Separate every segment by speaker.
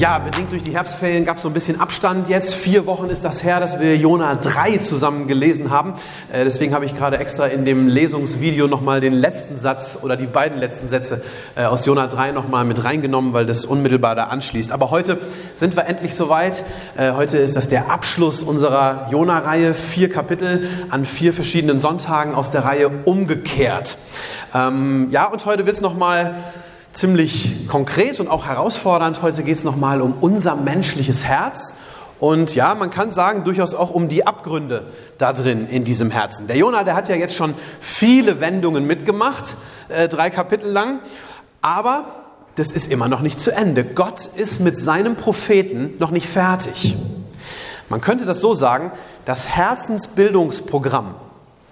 Speaker 1: Ja, bedingt durch die Herbstferien gab es so ein bisschen Abstand jetzt. Vier Wochen ist das her, dass wir Jona 3 zusammen gelesen haben. Äh, deswegen habe ich gerade extra in dem Lesungsvideo nochmal den letzten Satz oder die beiden letzten Sätze äh, aus Jona 3 nochmal mit reingenommen, weil das unmittelbar da anschließt. Aber heute sind wir endlich soweit. Äh, heute ist das der Abschluss unserer Jona-Reihe. Vier Kapitel an vier verschiedenen Sonntagen aus der Reihe umgekehrt. Ähm, ja, und heute wird es nochmal ziemlich konkret und auch herausfordernd. Heute geht es nochmal um unser menschliches Herz. Und ja, man kann sagen, durchaus auch um die Abgründe da drin in diesem Herzen. Der Jonah, der hat ja jetzt schon viele Wendungen mitgemacht, äh, drei Kapitel lang. Aber das ist immer noch nicht zu Ende. Gott ist mit seinem Propheten noch nicht fertig. Man könnte das so sagen, das Herzensbildungsprogramm,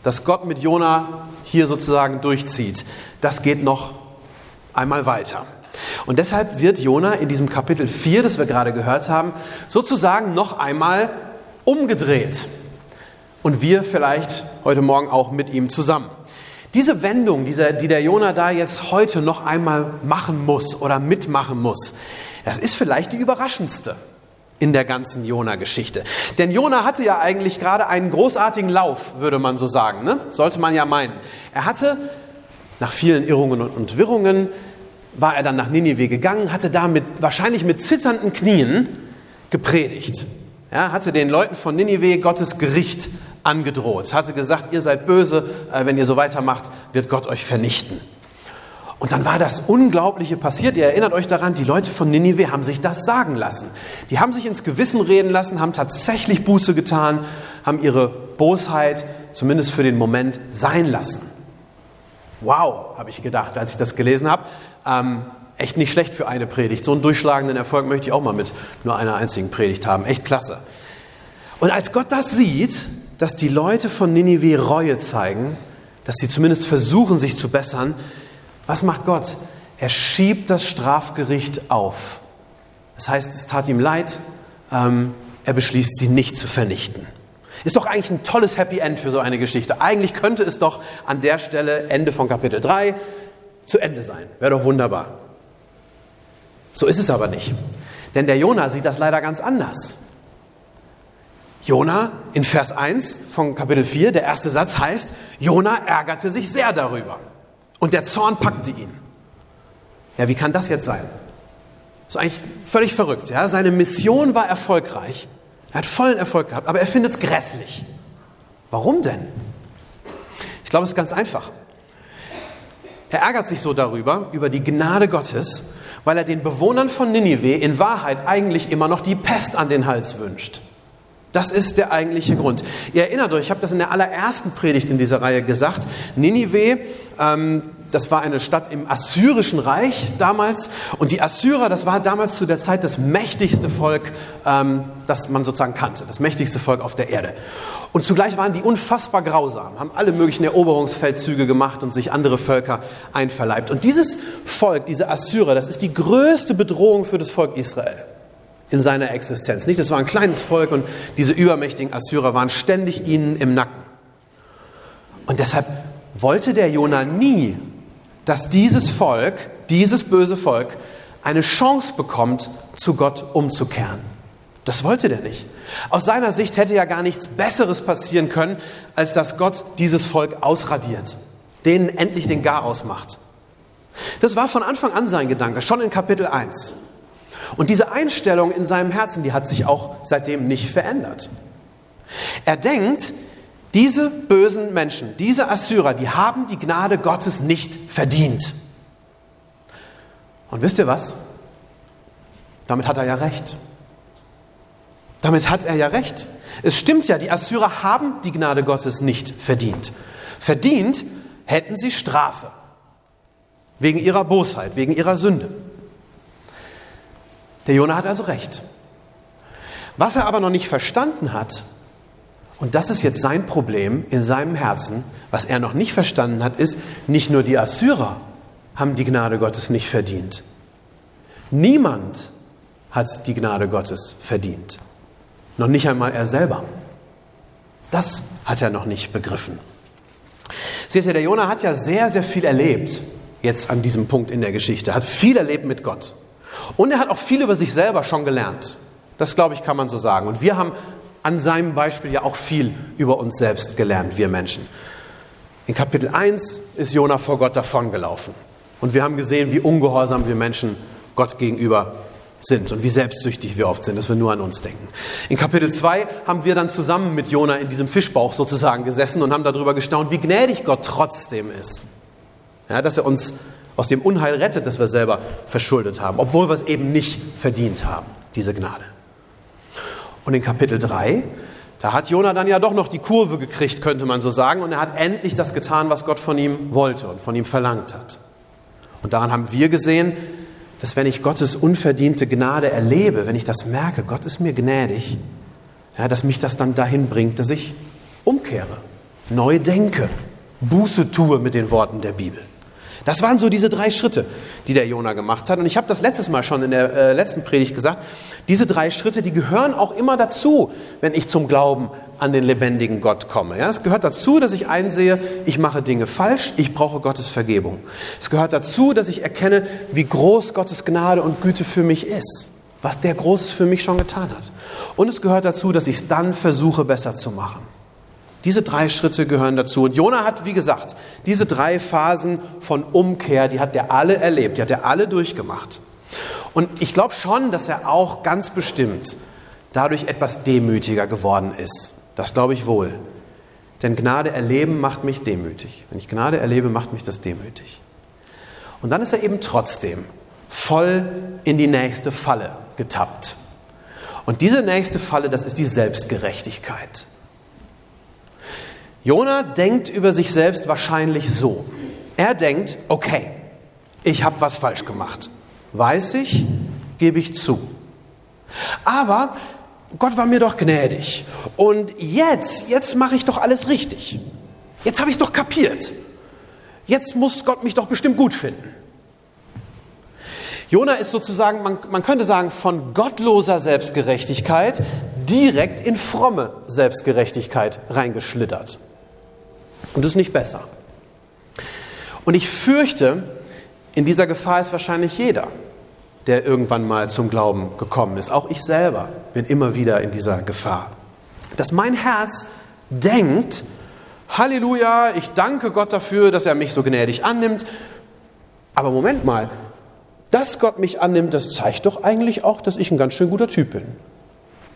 Speaker 1: das Gott mit Jonah hier sozusagen durchzieht, das geht noch einmal weiter. Und deshalb wird Jona in diesem Kapitel 4, das wir gerade gehört haben, sozusagen noch einmal umgedreht. Und wir vielleicht heute Morgen auch mit ihm zusammen. Diese Wendung, die der Jona da jetzt heute noch einmal machen muss oder mitmachen muss, das ist vielleicht die überraschendste in der ganzen Jona-Geschichte. Denn Jona hatte ja eigentlich gerade einen großartigen Lauf, würde man so sagen. Ne? Sollte man ja meinen. Er hatte nach vielen Irrungen und Wirrungen war er dann nach Ninive gegangen, hatte da mit, wahrscheinlich mit zitternden Knien gepredigt. Ja, hatte den Leuten von Ninive Gottes Gericht angedroht, hatte gesagt, ihr seid böse, äh, wenn ihr so weitermacht, wird Gott euch vernichten. Und dann war das Unglaubliche passiert. Ihr erinnert euch daran, die Leute von Ninive haben sich das sagen lassen. Die haben sich ins Gewissen reden lassen, haben tatsächlich Buße getan, haben ihre Bosheit zumindest für den Moment sein lassen. Wow, habe ich gedacht, als ich das gelesen habe. Ähm, echt nicht schlecht für eine Predigt. So einen durchschlagenden Erfolg möchte ich auch mal mit nur einer einzigen Predigt haben. Echt klasse. Und als Gott das sieht, dass die Leute von Ninive Reue zeigen, dass sie zumindest versuchen, sich zu bessern, was macht Gott? Er schiebt das Strafgericht auf. Das heißt, es tat ihm leid, ähm, er beschließt, sie nicht zu vernichten. Ist doch eigentlich ein tolles Happy End für so eine Geschichte. Eigentlich könnte es doch an der Stelle Ende von Kapitel 3 zu Ende sein. Wäre doch wunderbar. So ist es aber nicht. Denn der Jona sieht das leider ganz anders. Jona in Vers 1 von Kapitel 4, der erste Satz heißt, Jona ärgerte sich sehr darüber. Und der Zorn packte ihn. Ja, wie kann das jetzt sein? Das ist eigentlich völlig verrückt. Ja? Seine Mission war erfolgreich. Er hat vollen Erfolg gehabt, aber er findet es grässlich. Warum denn? Ich glaube, es ist ganz einfach. Er ärgert sich so darüber, über die Gnade Gottes, weil er den Bewohnern von Ninive in Wahrheit eigentlich immer noch die Pest an den Hals wünscht. Das ist der eigentliche Grund. Ihr erinnert euch, ich habe das in der allerersten Predigt in dieser Reihe gesagt. Ninive, ähm, das war eine Stadt im Assyrischen Reich damals. Und die Assyrer, das war damals zu der Zeit das mächtigste Volk, ähm, das man sozusagen kannte. Das mächtigste Volk auf der Erde. Und zugleich waren die unfassbar grausam, haben alle möglichen Eroberungsfeldzüge gemacht und sich andere Völker einverleibt. Und dieses Volk, diese Assyrer, das ist die größte Bedrohung für das Volk Israel in seiner Existenz. Nicht, das war ein kleines Volk und diese übermächtigen Assyrer waren ständig ihnen im Nacken. Und deshalb wollte der Jona nie, dass dieses Volk, dieses böse Volk, eine Chance bekommt, zu Gott umzukehren. Das wollte der nicht. Aus seiner Sicht hätte ja gar nichts Besseres passieren können, als dass Gott dieses Volk ausradiert, denen endlich den Garaus macht. Das war von Anfang an sein Gedanke, schon in Kapitel 1. Und diese Einstellung in seinem Herzen, die hat sich auch seitdem nicht verändert. Er denkt, diese bösen Menschen, diese Assyrer, die haben die Gnade Gottes nicht verdient. Und wisst ihr was? Damit hat er ja recht. Damit hat er ja recht. Es stimmt ja, die Assyrer haben die Gnade Gottes nicht verdient. Verdient hätten sie Strafe. Wegen ihrer Bosheit, wegen ihrer Sünde. Der Jonah hat also recht. Was er aber noch nicht verstanden hat, und das ist jetzt sein Problem in seinem Herzen, was er noch nicht verstanden hat, ist, nicht nur die Assyrer haben die Gnade Gottes nicht verdient. Niemand hat die Gnade Gottes verdient. Noch nicht einmal er selber. Das hat er noch nicht begriffen. Seht ihr, der Jonah hat ja sehr, sehr viel erlebt, jetzt an diesem Punkt in der Geschichte, hat viel erlebt mit Gott. Und er hat auch viel über sich selber schon gelernt. Das, glaube ich, kann man so sagen. Und wir haben an seinem Beispiel ja auch viel über uns selbst gelernt, wir Menschen. In Kapitel 1 ist Jonah vor Gott davongelaufen. Und wir haben gesehen, wie ungehorsam wir Menschen Gott gegenüber sind und wie selbstsüchtig wir oft sind, dass wir nur an uns denken. In Kapitel 2 haben wir dann zusammen mit Jona in diesem Fischbauch sozusagen gesessen und haben darüber gestaunt, wie gnädig Gott trotzdem ist. Ja, dass er uns aus dem Unheil rettet, das wir selber verschuldet haben, obwohl wir es eben nicht verdient haben, diese Gnade. Und in Kapitel 3, da hat Jona dann ja doch noch die Kurve gekriegt, könnte man so sagen, und er hat endlich das getan, was Gott von ihm wollte und von ihm verlangt hat. Und daran haben wir gesehen, dass wenn ich Gottes unverdiente Gnade erlebe, wenn ich das merke, Gott ist mir gnädig, ja, dass mich das dann dahin bringt, dass ich umkehre, neu denke, Buße tue mit den Worten der Bibel. Das waren so diese drei Schritte, die der Jona gemacht hat. Und ich habe das letztes Mal schon in der äh, letzten Predigt gesagt. Diese drei Schritte, die gehören auch immer dazu, wenn ich zum Glauben an den lebendigen Gott komme. Ja, es gehört dazu, dass ich einsehe, ich mache Dinge falsch, ich brauche Gottes Vergebung. Es gehört dazu, dass ich erkenne, wie groß Gottes Gnade und Güte für mich ist, was der Großes für mich schon getan hat. Und es gehört dazu, dass ich es dann versuche, besser zu machen. Diese drei Schritte gehören dazu. Und Jona hat, wie gesagt, diese drei Phasen von Umkehr, die hat er alle erlebt, die hat er alle durchgemacht. Und ich glaube schon, dass er auch ganz bestimmt dadurch etwas demütiger geworden ist. Das glaube ich wohl. Denn Gnade erleben macht mich demütig. Wenn ich Gnade erlebe, macht mich das demütig. Und dann ist er eben trotzdem voll in die nächste Falle getappt. Und diese nächste Falle, das ist die Selbstgerechtigkeit. Jona denkt über sich selbst wahrscheinlich so. Er denkt, okay, ich habe was falsch gemacht. Weiß ich, gebe ich zu. Aber Gott war mir doch gnädig. Und jetzt, jetzt mache ich doch alles richtig. Jetzt habe ich es doch kapiert. Jetzt muss Gott mich doch bestimmt gut finden. Jona ist sozusagen, man, man könnte sagen, von gottloser Selbstgerechtigkeit direkt in fromme Selbstgerechtigkeit reingeschlittert. Und das ist nicht besser. Und ich fürchte, in dieser Gefahr ist wahrscheinlich jeder, der irgendwann mal zum Glauben gekommen ist. Auch ich selber bin immer wieder in dieser Gefahr. Dass mein Herz denkt, Halleluja, ich danke Gott dafür, dass er mich so gnädig annimmt. Aber Moment mal, dass Gott mich annimmt, das zeigt doch eigentlich auch, dass ich ein ganz schön guter Typ bin.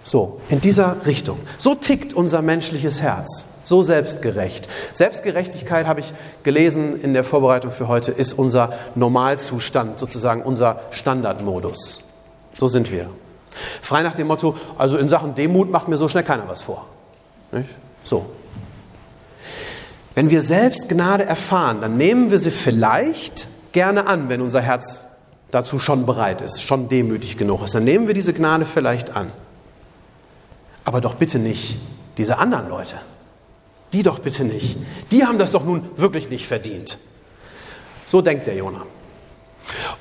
Speaker 1: So, in dieser Richtung. So tickt unser menschliches Herz. So selbstgerecht. Selbstgerechtigkeit, habe ich gelesen in der Vorbereitung für heute, ist unser Normalzustand, sozusagen unser Standardmodus. So sind wir. Frei nach dem Motto, also in Sachen Demut macht mir so schnell keiner was vor. Nicht? So. Wenn wir selbst Gnade erfahren, dann nehmen wir sie vielleicht gerne an, wenn unser Herz dazu schon bereit ist, schon demütig genug ist. Dann nehmen wir diese Gnade vielleicht an. Aber doch bitte nicht diese anderen Leute. Die doch bitte nicht. Die haben das doch nun wirklich nicht verdient. So denkt der Jonah.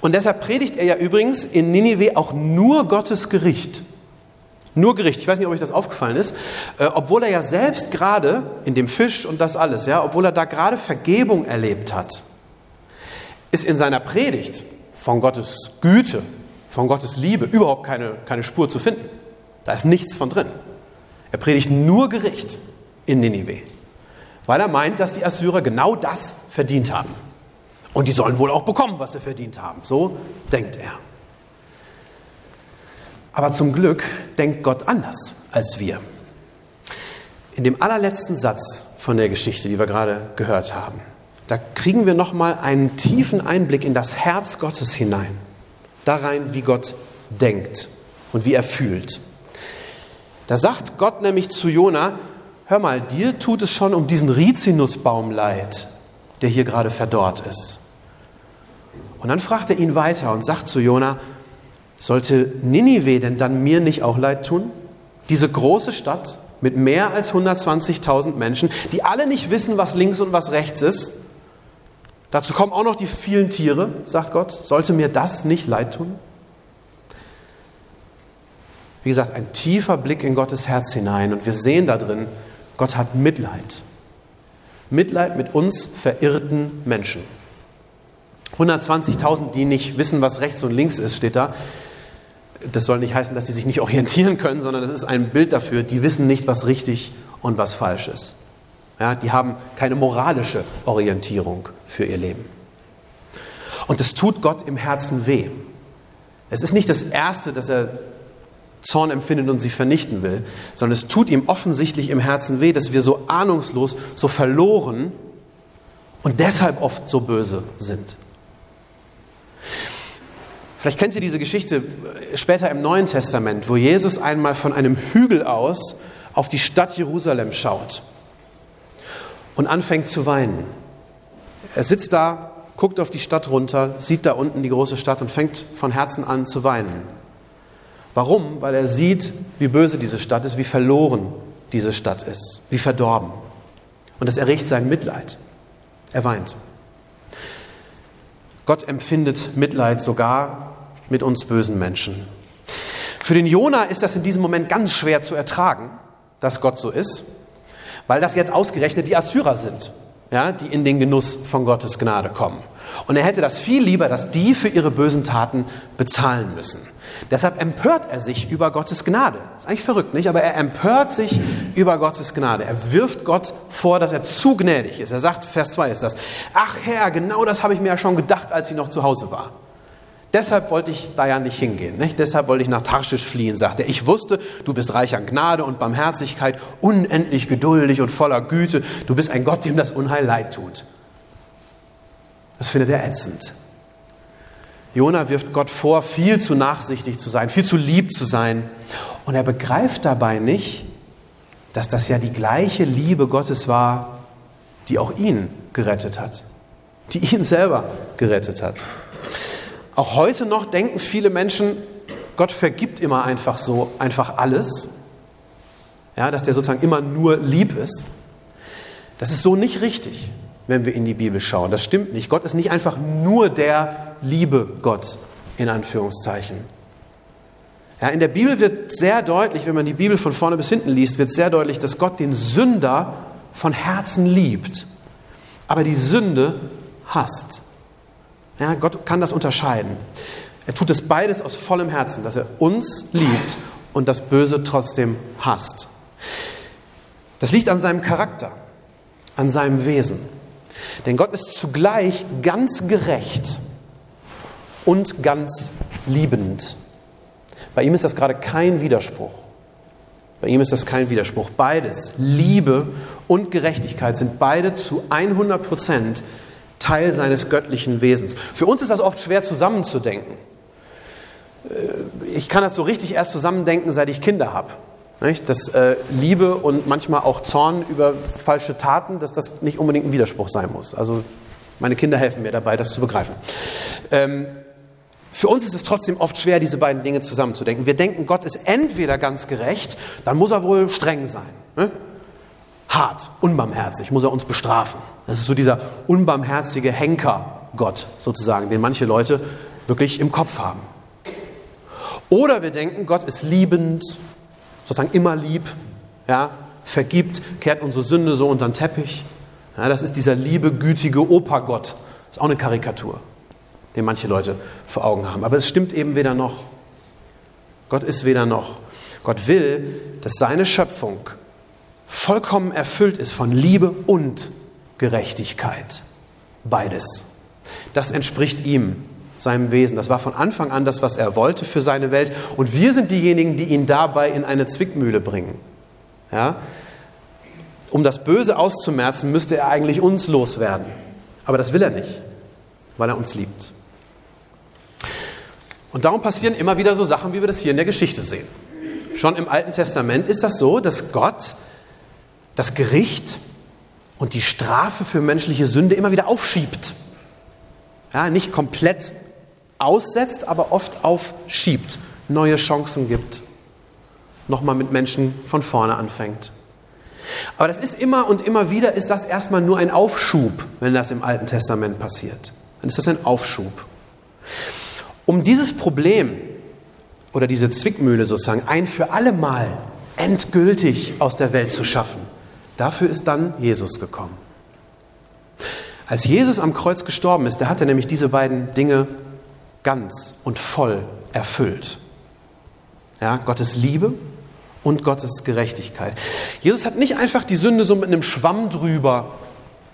Speaker 1: Und deshalb predigt er ja übrigens in Ninive auch nur Gottes Gericht. Nur Gericht. Ich weiß nicht, ob euch das aufgefallen ist. Äh, obwohl er ja selbst gerade in dem Fisch und das alles, ja, obwohl er da gerade Vergebung erlebt hat, ist in seiner Predigt von Gottes Güte, von Gottes Liebe überhaupt keine, keine Spur zu finden. Da ist nichts von drin. Er predigt nur Gericht in Ninive weil er meint, dass die Assyrer genau das verdient haben. Und die sollen wohl auch bekommen, was sie verdient haben. So denkt er. Aber zum Glück denkt Gott anders als wir. In dem allerletzten Satz von der Geschichte, die wir gerade gehört haben, da kriegen wir noch mal einen tiefen Einblick in das Herz Gottes hinein, da rein, wie Gott denkt und wie er fühlt. Da sagt Gott nämlich zu Jona: hör mal, dir tut es schon um diesen Rizinusbaum leid, der hier gerade verdorrt ist. Und dann fragt er ihn weiter und sagt zu Jona, sollte Ninive denn dann mir nicht auch leid tun? diese große Stadt mit mehr als 120.000 Menschen, die alle nicht wissen, was links und was rechts ist. Dazu kommen auch noch die vielen Tiere, sagt Gott. Sollte mir das nicht leid tun? Wie gesagt, ein tiefer Blick in Gottes Herz hinein und wir sehen da drin, Gott hat Mitleid. Mitleid mit uns verirrten Menschen. 120.000, die nicht wissen, was rechts und links ist, steht da. Das soll nicht heißen, dass die sich nicht orientieren können, sondern das ist ein Bild dafür, die wissen nicht, was richtig und was falsch ist. Ja, die haben keine moralische Orientierung für ihr Leben. Und es tut Gott im Herzen weh. Es ist nicht das Erste, dass er Zorn empfindet und sie vernichten will, sondern es tut ihm offensichtlich im Herzen weh, dass wir so ahnungslos, so verloren und deshalb oft so böse sind. Vielleicht kennt ihr diese Geschichte später im Neuen Testament, wo Jesus einmal von einem Hügel aus auf die Stadt Jerusalem schaut und anfängt zu weinen. Er sitzt da, guckt auf die Stadt runter, sieht da unten die große Stadt und fängt von Herzen an zu weinen. Warum? Weil er sieht, wie böse diese Stadt ist, wie verloren diese Stadt ist, wie verdorben. Und das erregt sein Mitleid. Er weint. Gott empfindet Mitleid sogar mit uns bösen Menschen. Für den Jona ist das in diesem Moment ganz schwer zu ertragen, dass Gott so ist, weil das jetzt ausgerechnet die Assyrer sind, ja, die in den Genuss von Gottes Gnade kommen. Und er hätte das viel lieber, dass die für ihre bösen Taten bezahlen müssen. Deshalb empört er sich über Gottes Gnade. Ist eigentlich verrückt, nicht? Aber er empört sich über Gottes Gnade. Er wirft Gott vor, dass er zu gnädig ist. Er sagt, Vers 2 ist das, ach Herr, genau das habe ich mir ja schon gedacht, als ich noch zu Hause war. Deshalb wollte ich da ja nicht hingehen. Nicht? Deshalb wollte ich nach Tarschisch fliehen, sagt er. Ich wusste, du bist reich an Gnade und Barmherzigkeit, unendlich geduldig und voller Güte. Du bist ein Gott, dem das Unheil leid tut. Das findet er ätzend. Jona wirft Gott vor, viel zu nachsichtig zu sein, viel zu lieb zu sein. Und er begreift dabei nicht, dass das ja die gleiche Liebe Gottes war, die auch ihn gerettet hat, die ihn selber gerettet hat. Auch heute noch denken viele Menschen, Gott vergibt immer einfach so, einfach alles. Ja, dass der sozusagen immer nur lieb ist. Das ist so nicht richtig, wenn wir in die Bibel schauen. Das stimmt nicht. Gott ist nicht einfach nur der liebe Gott, in Anführungszeichen. Ja, in der Bibel wird sehr deutlich, wenn man die Bibel von vorne bis hinten liest, wird sehr deutlich, dass Gott den Sünder von Herzen liebt, aber die Sünde hasst. Ja, Gott kann das unterscheiden. Er tut es beides aus vollem Herzen, dass er uns liebt und das Böse trotzdem hasst. Das liegt an seinem Charakter, an seinem Wesen. Denn Gott ist zugleich ganz gerecht und ganz liebend. Bei ihm ist das gerade kein Widerspruch. Bei ihm ist das kein Widerspruch. Beides, Liebe und Gerechtigkeit, sind beide zu 100 Prozent Teil seines göttlichen Wesens. Für uns ist das oft schwer zusammenzudenken. Äh, ich kann das so richtig erst zusammendenken, seit ich Kinder habe. Dass äh, Liebe und manchmal auch Zorn über falsche Taten, dass das nicht unbedingt ein Widerspruch sein muss. Also meine Kinder helfen mir dabei, das zu begreifen. Ähm, für uns ist es trotzdem oft schwer, diese beiden Dinge zusammenzudenken. Wir denken, Gott ist entweder ganz gerecht, dann muss er wohl streng sein. Ne? hart, unbarmherzig, muss er uns bestrafen. Das ist so dieser unbarmherzige Henker-Gott sozusagen, den manche Leute wirklich im Kopf haben. Oder wir denken, Gott ist liebend, sozusagen immer lieb, ja, vergibt, kehrt unsere Sünde so unter den Teppich. Ja, das ist dieser liebe, gütige Opa-Gott. Das ist auch eine Karikatur, den manche Leute vor Augen haben. Aber es stimmt eben weder noch. Gott ist weder noch. Gott will, dass seine Schöpfung vollkommen erfüllt ist von Liebe und Gerechtigkeit. Beides. Das entspricht ihm, seinem Wesen. Das war von Anfang an das, was er wollte für seine Welt. Und wir sind diejenigen, die ihn dabei in eine Zwickmühle bringen. Ja? Um das Böse auszumerzen, müsste er eigentlich uns loswerden. Aber das will er nicht, weil er uns liebt. Und darum passieren immer wieder so Sachen, wie wir das hier in der Geschichte sehen. Schon im Alten Testament ist das so, dass Gott das Gericht und die Strafe für menschliche Sünde immer wieder aufschiebt. Ja, nicht komplett aussetzt, aber oft aufschiebt, neue Chancen gibt. nochmal mit Menschen von vorne anfängt. Aber das ist immer und immer wieder, ist das erstmal nur ein Aufschub, wenn das im Alten Testament passiert. Dann ist das ein Aufschub. Um dieses Problem oder diese Zwickmühle sozusagen ein für alle Mal endgültig aus der Welt zu schaffen, dafür ist dann Jesus gekommen. Als Jesus am Kreuz gestorben ist, da hat er nämlich diese beiden Dinge ganz und voll erfüllt. Ja, Gottes Liebe und Gottes Gerechtigkeit. Jesus hat nicht einfach die Sünde so mit einem Schwamm drüber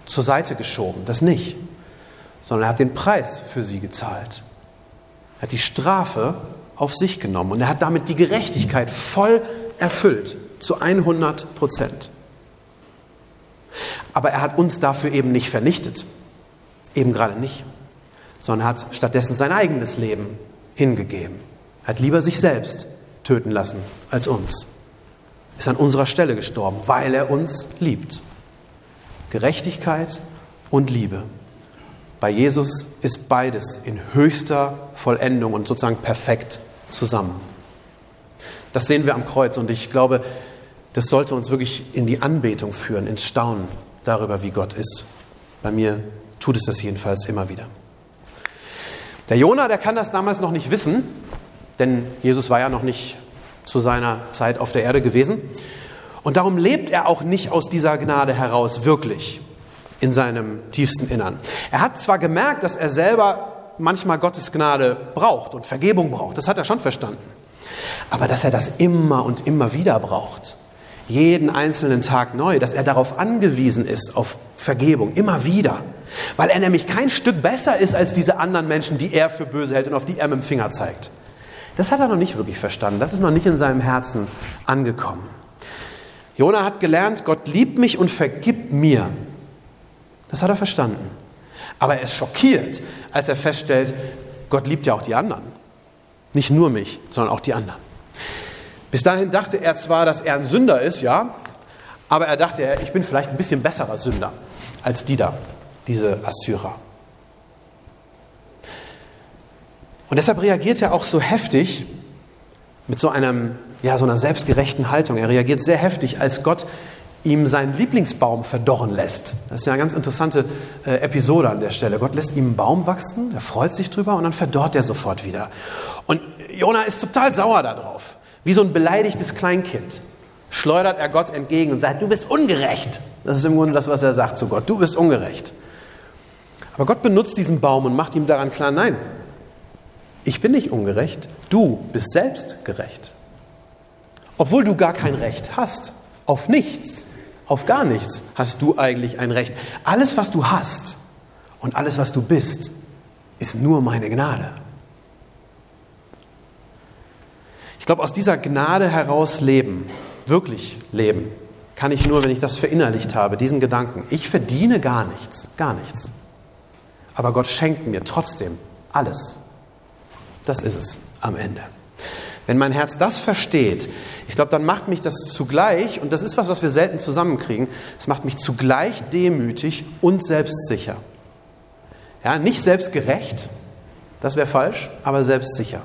Speaker 1: zur Seite geschoben, das nicht, sondern er hat den Preis für sie gezahlt. Er hat die Strafe auf sich genommen und er hat damit die Gerechtigkeit voll erfüllt, zu 100 Prozent. Aber er hat uns dafür eben nicht vernichtet, eben gerade nicht, sondern hat stattdessen sein eigenes Leben hingegeben. Hat lieber sich selbst töten lassen als uns. Ist an unserer Stelle gestorben, weil er uns liebt. Gerechtigkeit und Liebe. Bei Jesus ist beides in höchster Vollendung und sozusagen perfekt zusammen. Das sehen wir am Kreuz und ich glaube, das sollte uns wirklich in die Anbetung führen, ins Staunen darüber, wie Gott ist. Bei mir tut es das jedenfalls immer wieder. Der Jona, der kann das damals noch nicht wissen, denn Jesus war ja noch nicht zu seiner Zeit auf der Erde gewesen. Und darum lebt er auch nicht aus dieser Gnade heraus wirklich in seinem tiefsten Innern. Er hat zwar gemerkt, dass er selber manchmal Gottes Gnade braucht und Vergebung braucht, das hat er schon verstanden. Aber dass er das immer und immer wieder braucht, jeden einzelnen Tag neu, dass er darauf angewiesen ist, auf Vergebung, immer wieder, weil er nämlich kein Stück besser ist als diese anderen Menschen, die er für böse hält und auf die er mit dem Finger zeigt. Das hat er noch nicht wirklich verstanden, das ist noch nicht in seinem Herzen angekommen. Jona hat gelernt, Gott liebt mich und vergibt mir. Das hat er verstanden. Aber er ist schockiert, als er feststellt, Gott liebt ja auch die anderen. Nicht nur mich, sondern auch die anderen. Bis dahin dachte er zwar, dass er ein Sünder ist, ja, aber er dachte, ich bin vielleicht ein bisschen besserer Sünder als die da, diese Assyrer. Und deshalb reagiert er auch so heftig mit so, einem, ja, so einer selbstgerechten Haltung. Er reagiert sehr heftig, als Gott ihm seinen Lieblingsbaum verdorren lässt. Das ist ja eine ganz interessante äh, Episode an der Stelle. Gott lässt ihm einen Baum wachsen, er freut sich drüber und dann verdorrt er sofort wieder. Und Jona ist total sauer darauf. Wie so ein beleidigtes Kleinkind schleudert er Gott entgegen und sagt, du bist ungerecht. Das ist im Grunde das, was er sagt zu Gott, du bist ungerecht. Aber Gott benutzt diesen Baum und macht ihm daran klar, nein, ich bin nicht ungerecht, du bist selbst gerecht. Obwohl du gar kein Recht hast, auf nichts, auf gar nichts hast du eigentlich ein Recht. Alles, was du hast und alles, was du bist, ist nur meine Gnade. glaube, aus dieser Gnade heraus leben, wirklich leben, kann ich nur, wenn ich das verinnerlicht habe, diesen Gedanken. Ich verdiene gar nichts, gar nichts. Aber Gott schenkt mir trotzdem alles. Das ist es am Ende. Wenn mein Herz das versteht, ich glaube, dann macht mich das zugleich, und das ist was, was wir selten zusammenkriegen, es macht mich zugleich demütig und selbstsicher. Ja, nicht selbstgerecht, das wäre falsch, aber selbstsicher.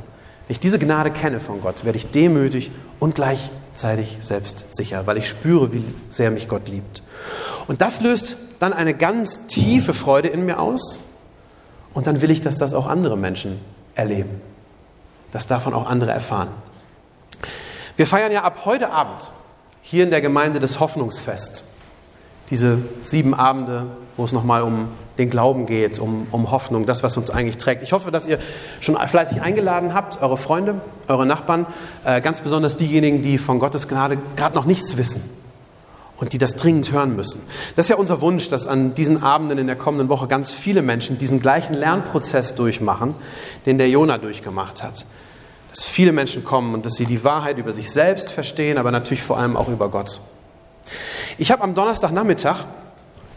Speaker 1: Wenn ich diese Gnade kenne von Gott, werde ich demütig und gleichzeitig selbstsicher, weil ich spüre, wie sehr mich Gott liebt. Und das löst dann eine ganz tiefe Freude in mir aus. Und dann will ich, dass das auch andere Menschen erleben, dass davon auch andere erfahren. Wir feiern ja ab heute Abend hier in der Gemeinde das Hoffnungsfest diese sieben Abende, wo es nochmal um den Glauben geht, um, um Hoffnung, das, was uns eigentlich trägt. Ich hoffe, dass ihr schon fleißig eingeladen habt, eure Freunde, eure Nachbarn, äh, ganz besonders diejenigen, die von Gottes Gnade gerade noch nichts wissen und die das dringend hören müssen. Das ist ja unser Wunsch, dass an diesen Abenden in der kommenden Woche ganz viele Menschen diesen gleichen Lernprozess durchmachen, den der Jona durchgemacht hat. Dass viele Menschen kommen und dass sie die Wahrheit über sich selbst verstehen, aber natürlich vor allem auch über Gott. Ich habe am Donnerstagnachmittag,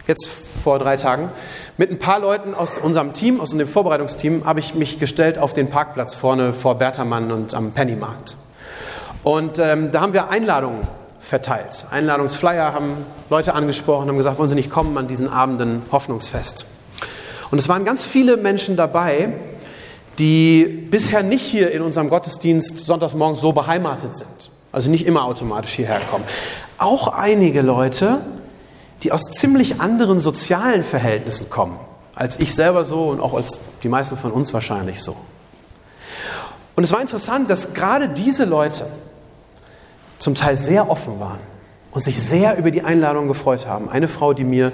Speaker 1: jetzt vor drei Tagen, mit ein paar Leuten aus unserem Team, aus dem Vorbereitungsteam, habe ich mich gestellt auf den Parkplatz vorne vor Bertermann und am Pennymarkt. Und ähm, da haben wir Einladungen verteilt. Einladungsflyer haben Leute angesprochen, haben gesagt, wollen Sie nicht kommen an diesen Abenden Hoffnungsfest. Und es waren ganz viele Menschen dabei, die bisher nicht hier in unserem Gottesdienst sonntags morgens so beheimatet sind. also nicht immer automatisch hierher kommen. Auch einige Leute, die aus ziemlich anderen sozialen Verhältnissen kommen, als ich selber so und auch als die meisten von uns wahrscheinlich so. Und es war interessant, dass gerade diese Leute zum Teil sehr offen waren und sich sehr über die Einladung gefreut haben. Eine Frau, die mir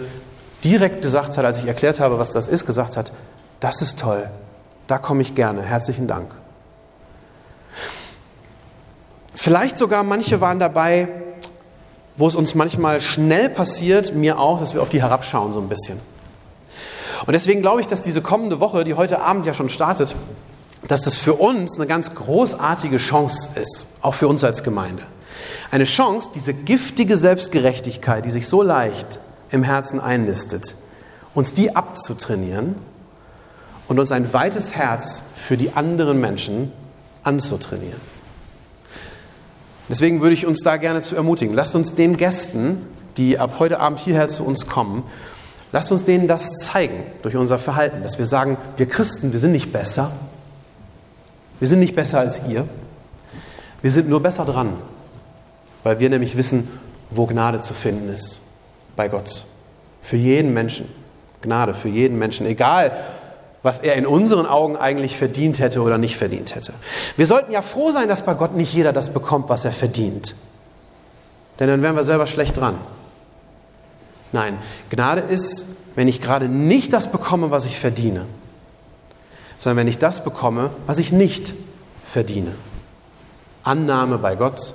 Speaker 1: direkt gesagt hat, als ich erklärt habe, was das ist, gesagt hat, das ist toll, da komme ich gerne, herzlichen Dank. Vielleicht sogar manche waren dabei, wo es uns manchmal schnell passiert, mir auch, dass wir auf die herabschauen so ein bisschen. Und deswegen glaube ich, dass diese kommende Woche, die heute Abend ja schon startet, dass das für uns eine ganz großartige Chance ist, auch für uns als Gemeinde. Eine Chance, diese giftige Selbstgerechtigkeit, die sich so leicht im Herzen einnistet, uns die abzutrainieren und uns ein weites Herz für die anderen Menschen anzutrainieren. Deswegen würde ich uns da gerne zu ermutigen. Lasst uns den Gästen, die ab heute Abend hierher zu uns kommen, lasst uns denen das zeigen durch unser Verhalten, dass wir sagen, wir Christen, wir sind nicht besser. Wir sind nicht besser als ihr. Wir sind nur besser dran, weil wir nämlich wissen, wo Gnade zu finden ist bei Gott. Für jeden Menschen. Gnade für jeden Menschen, egal was er in unseren Augen eigentlich verdient hätte oder nicht verdient hätte. Wir sollten ja froh sein, dass bei Gott nicht jeder das bekommt, was er verdient. Denn dann wären wir selber schlecht dran. Nein, Gnade ist, wenn ich gerade nicht das bekomme, was ich verdiene, sondern wenn ich das bekomme, was ich nicht verdiene. Annahme bei Gott